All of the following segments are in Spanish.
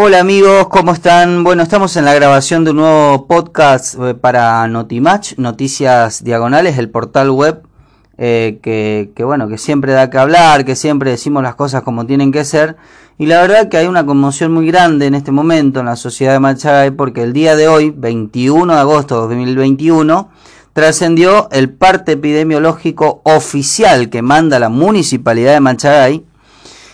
Hola amigos, ¿cómo están? Bueno, estamos en la grabación de un nuevo podcast eh, para Notimatch, Noticias Diagonales, el portal web eh, que, bueno, que siempre da que hablar, que siempre decimos las cosas como tienen que ser. Y la verdad que hay una conmoción muy grande en este momento en la sociedad de Machagay porque el día de hoy, 21 de agosto de 2021, trascendió el parte epidemiológico oficial que manda la municipalidad de Machagay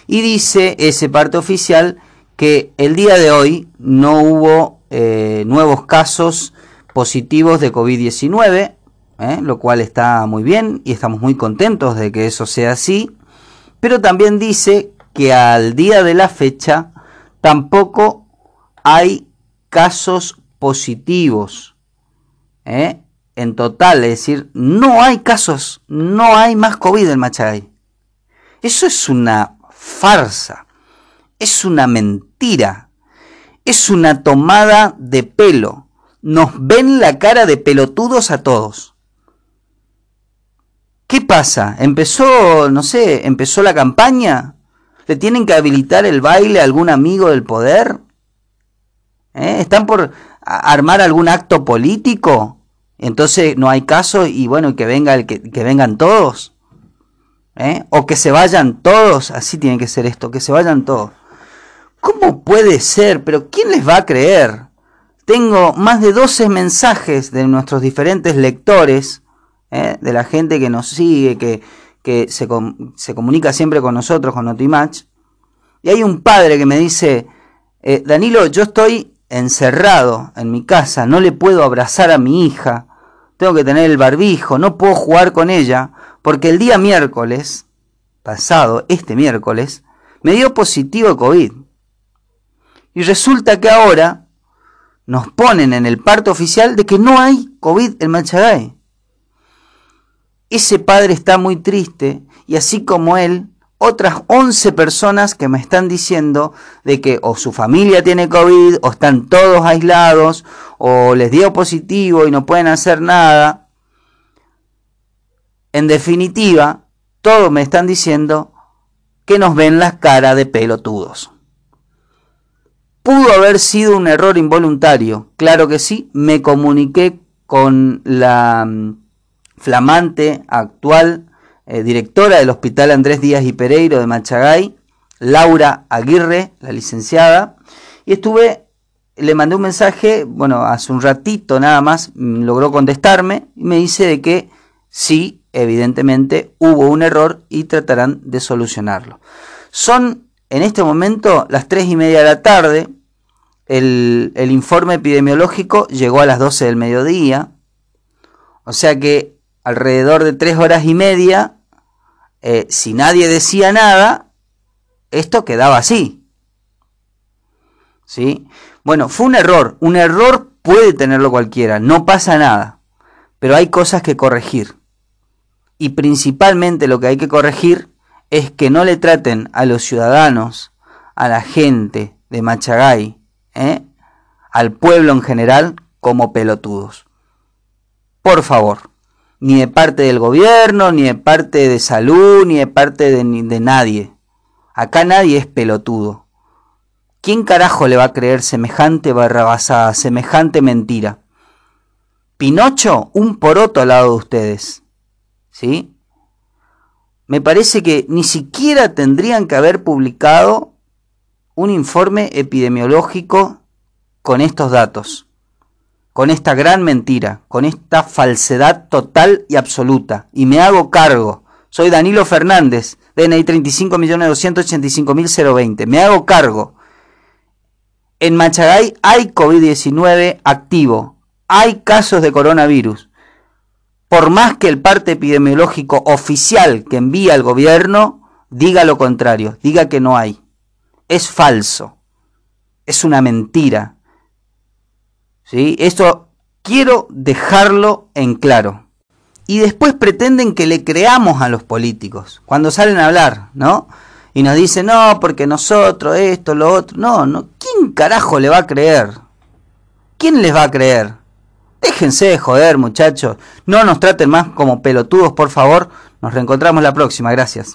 y dice ese parte oficial que el día de hoy no hubo eh, nuevos casos positivos de COVID-19, eh, lo cual está muy bien y estamos muy contentos de que eso sea así, pero también dice que al día de la fecha tampoco hay casos positivos. ¿eh? En total, es decir, no hay casos, no hay más COVID en Machay. Eso es una farsa es una mentira, es una tomada de pelo. Nos ven la cara de pelotudos a todos. ¿Qué pasa? ¿Empezó, no sé, empezó la campaña? ¿Le tienen que habilitar el baile a algún amigo del poder? ¿Eh? ¿Están por armar algún acto político? Entonces no hay caso y bueno, que, venga el que, vengan todos. ¿Eh? O que se vayan todos, así tiene que ser esto, que se vayan todos. ¿Cómo puede ser? Pero ¿quién les va a creer? Tengo más de 12 mensajes de nuestros diferentes lectores, ¿eh? de la gente que nos sigue, que, que se, se, comunica siempre con nosotros, con Notimatch. Y hay un padre que me dice, eh, Danilo, yo estoy encerrado en mi casa, no le puedo abrazar a mi hija, tengo que tener el barbijo, no puedo jugar con ella, porque el día miércoles, pasado, este miércoles, me dio positivo COVID. Y resulta que ahora nos ponen en el parto oficial de que no hay COVID en Machagay. Ese padre está muy triste y así como él, otras 11 personas que me están diciendo de que o su familia tiene COVID o están todos aislados o les dio positivo y no pueden hacer nada. En definitiva, todos me están diciendo que nos ven las caras de pelotudos. Pudo haber sido un error involuntario, claro que sí, me comuniqué con la mm, flamante actual eh, directora del Hospital Andrés Díaz y Pereiro de Machagay, Laura Aguirre, la licenciada, y estuve, le mandé un mensaje, bueno, hace un ratito nada más, mm, logró contestarme y me dice de que sí, evidentemente hubo un error y tratarán de solucionarlo. Son en este momento, las 3 y media de la tarde, el, informe epidemiológico llegó a las 12 del mediodía. O sea que alrededor de 3 horas y media, eh, si nadie decía nada, esto quedaba así. ¿Sí? Bueno, fue un error. Un error puede tenerlo cualquiera, no pasa nada. Pero hay cosas que corregir. Y principalmente lo que hay que corregir es que no le traten a los ciudadanos, a la gente de Machagay, ¿eh? al pueblo en general, como pelotudos. Por favor, ni de parte del gobierno, ni de parte de salud, ni de parte de, de nadie. Acá nadie es pelotudo. ¿Quién carajo le va a creer semejante barrabasada, semejante mentira? Pinocho, un poroto al lado de ustedes. ¿Sí? Me parece que ni siquiera tendrían que haber publicado un informe epidemiológico con estos datos, con esta gran mentira, con esta falsedad total y absoluta. Y me hago cargo. Soy Danilo Fernández, DNI 35.285.020. Me hago cargo. En Machagay hay COVID-19 activo. Hay casos de coronavirus por más que el parte epidemiológico oficial que envía el gobierno diga lo contrario, diga que no hay. Es falso. Es una mentira. ¿Sí? Esto quiero dejarlo en claro. Y después pretenden que le creamos a los políticos cuando salen a hablar, ¿no? Y nos dicen, no, porque nosotros, esto, lo otro. No, no. ¿Quién carajo le va a creer? ¿Quién les va a creer? Déjense de joder, muchachos. No nos traten más como pelotudos, por favor. Nos reencontramos la próxima. Gracias.